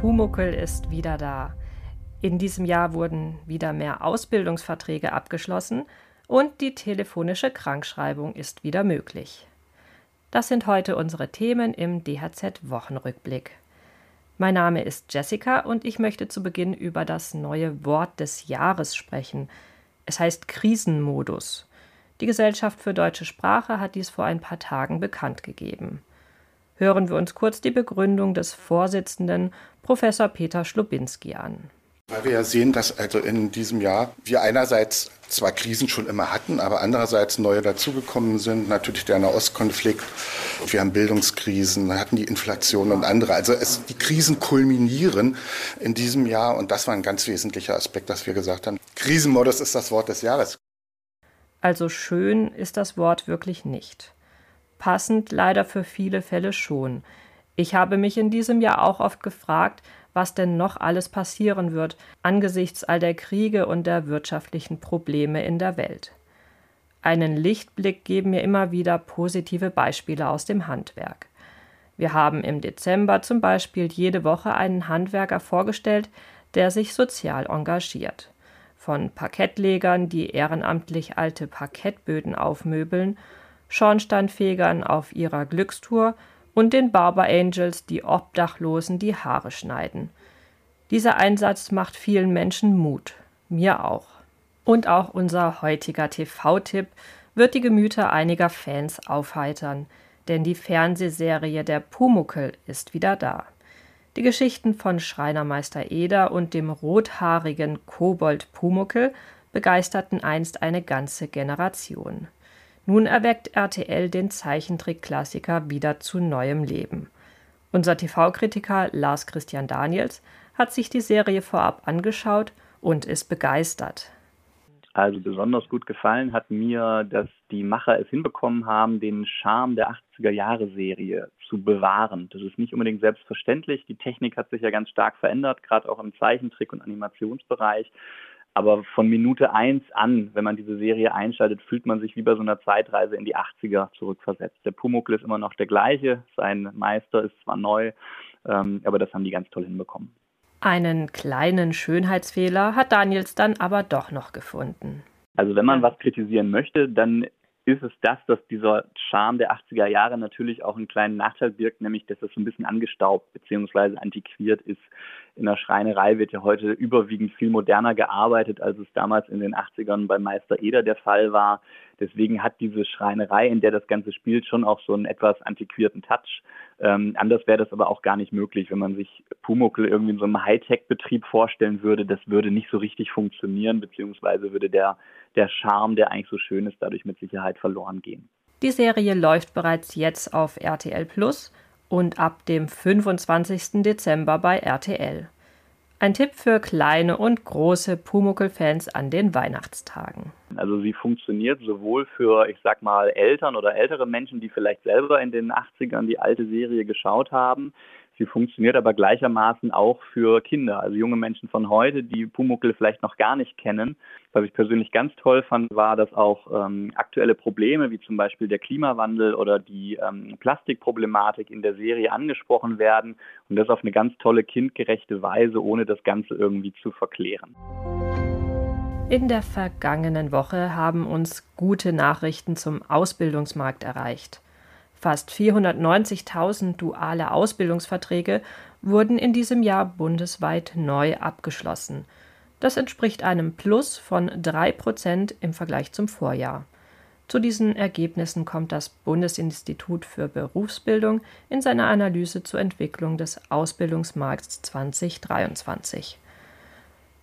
Pumuckel ist wieder da. In diesem Jahr wurden wieder mehr Ausbildungsverträge abgeschlossen und die telefonische Krankschreibung ist wieder möglich. Das sind heute unsere Themen im DHZ Wochenrückblick. Mein Name ist Jessica und ich möchte zu Beginn über das neue Wort des Jahres sprechen. Es heißt Krisenmodus. Die Gesellschaft für deutsche Sprache hat dies vor ein paar Tagen bekannt gegeben. Hören wir uns kurz die Begründung des Vorsitzenden Professor Peter Schlubinski an. Weil wir ja sehen, dass also in diesem Jahr wir einerseits zwar Krisen schon immer hatten, aber andererseits neue dazugekommen sind. Natürlich der Nahostkonflikt. Wir haben Bildungskrisen, hatten die Inflation und andere. Also es, die Krisen kulminieren in diesem Jahr und das war ein ganz wesentlicher Aspekt, dass wir gesagt haben, Krisenmodus ist das Wort des Jahres. Also schön ist das Wort wirklich nicht. Passend leider für viele Fälle schon. Ich habe mich in diesem Jahr auch oft gefragt, was denn noch alles passieren wird angesichts all der Kriege und der wirtschaftlichen Probleme in der Welt. Einen Lichtblick geben mir immer wieder positive Beispiele aus dem Handwerk. Wir haben im Dezember zum Beispiel jede Woche einen Handwerker vorgestellt, der sich sozial engagiert. Von Parkettlegern, die ehrenamtlich alte Parkettböden aufmöbeln, Schornsteinfegern auf ihrer Glückstour und den Barber Angels, die Obdachlosen die Haare schneiden. Dieser Einsatz macht vielen Menschen Mut, mir auch. Und auch unser heutiger TV-Tipp wird die Gemüter einiger Fans aufheitern, denn die Fernsehserie Der Pumuckel ist wieder da. Die Geschichten von Schreinermeister Eder und dem rothaarigen Kobold Pumuckel begeisterten einst eine ganze Generation. Nun erweckt RTL den Zeichentrick-Klassiker wieder zu neuem Leben. Unser TV-Kritiker Lars Christian Daniels hat sich die Serie vorab angeschaut und ist begeistert. Also besonders gut gefallen hat mir, dass die Macher es hinbekommen haben, den Charme der 80er-Jahre-Serie zu bewahren. Das ist nicht unbedingt selbstverständlich. Die Technik hat sich ja ganz stark verändert, gerade auch im Zeichentrick- und Animationsbereich. Aber von Minute eins an, wenn man diese Serie einschaltet, fühlt man sich wie bei so einer Zeitreise in die 80er zurückversetzt. Der Pumuckl ist immer noch der gleiche, sein Meister ist zwar neu, ähm, aber das haben die ganz toll hinbekommen. Einen kleinen Schönheitsfehler hat Daniels dann aber doch noch gefunden. Also wenn man was kritisieren möchte, dann ist es das, dass dieser Charme der 80er Jahre natürlich auch einen kleinen Nachteil birgt, nämlich dass es so ein bisschen angestaubt bzw. antiquiert ist. In der Schreinerei wird ja heute überwiegend viel moderner gearbeitet, als es damals in den 80ern bei Meister Eder der Fall war. Deswegen hat diese Schreinerei, in der das Ganze spielt, schon auch so einen etwas antiquierten Touch. Ähm, anders wäre das aber auch gar nicht möglich, wenn man sich Pumuckl irgendwie in so einem Hightech-Betrieb vorstellen würde. Das würde nicht so richtig funktionieren, beziehungsweise würde der, der Charme, der eigentlich so schön ist, dadurch mit Sicherheit verloren gehen. Die Serie läuft bereits jetzt auf RTL Plus und ab dem 25. Dezember bei RTL. Ein Tipp für kleine und große Pumuckl-Fans an den Weihnachtstagen. Also sie funktioniert sowohl für, ich sag mal, Eltern oder ältere Menschen, die vielleicht selber in den 80ern die alte Serie geschaut haben, Sie funktioniert aber gleichermaßen auch für Kinder, also junge Menschen von heute, die Pumuckl vielleicht noch gar nicht kennen. Was ich persönlich ganz toll fand, war, dass auch ähm, aktuelle Probleme wie zum Beispiel der Klimawandel oder die ähm, Plastikproblematik in der Serie angesprochen werden und das auf eine ganz tolle kindgerechte Weise, ohne das Ganze irgendwie zu verklären. In der vergangenen Woche haben uns gute Nachrichten zum Ausbildungsmarkt erreicht. Fast 490.000 duale Ausbildungsverträge wurden in diesem Jahr bundesweit neu abgeschlossen. Das entspricht einem Plus von 3 Prozent im Vergleich zum Vorjahr. Zu diesen Ergebnissen kommt das Bundesinstitut für Berufsbildung in seiner Analyse zur Entwicklung des Ausbildungsmarkts 2023.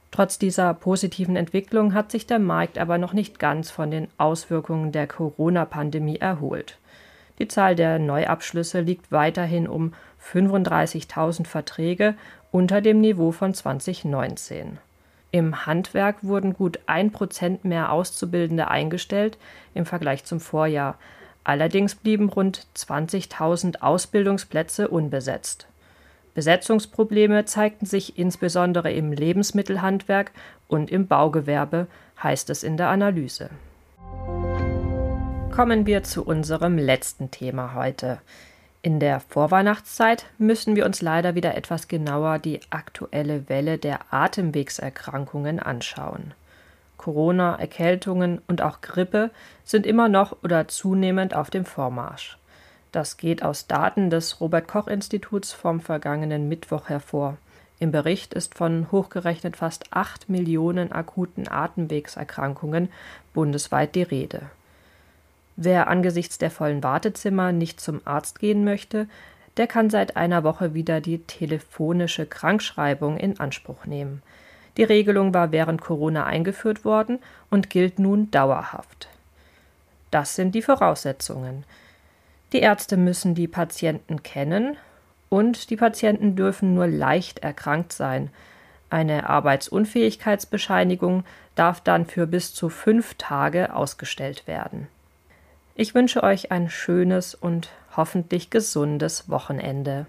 Trotz dieser positiven Entwicklung hat sich der Markt aber noch nicht ganz von den Auswirkungen der Corona-Pandemie erholt. Die Zahl der Neuabschlüsse liegt weiterhin um 35.000 Verträge unter dem Niveau von 2019. Im Handwerk wurden gut ein Prozent mehr Auszubildende eingestellt im Vergleich zum Vorjahr. Allerdings blieben rund 20.000 Ausbildungsplätze unbesetzt. Besetzungsprobleme zeigten sich insbesondere im Lebensmittelhandwerk und im Baugewerbe, heißt es in der Analyse kommen wir zu unserem letzten Thema heute. In der Vorweihnachtszeit müssen wir uns leider wieder etwas genauer die aktuelle Welle der Atemwegserkrankungen anschauen. Corona, Erkältungen und auch Grippe sind immer noch oder zunehmend auf dem Vormarsch. Das geht aus Daten des Robert Koch Instituts vom vergangenen Mittwoch hervor. Im Bericht ist von hochgerechnet fast 8 Millionen akuten Atemwegserkrankungen bundesweit die Rede. Wer angesichts der vollen Wartezimmer nicht zum Arzt gehen möchte, der kann seit einer Woche wieder die telefonische Krankschreibung in Anspruch nehmen. Die Regelung war während Corona eingeführt worden und gilt nun dauerhaft. Das sind die Voraussetzungen. Die Ärzte müssen die Patienten kennen und die Patienten dürfen nur leicht erkrankt sein. Eine Arbeitsunfähigkeitsbescheinigung darf dann für bis zu fünf Tage ausgestellt werden. Ich wünsche euch ein schönes und hoffentlich gesundes Wochenende.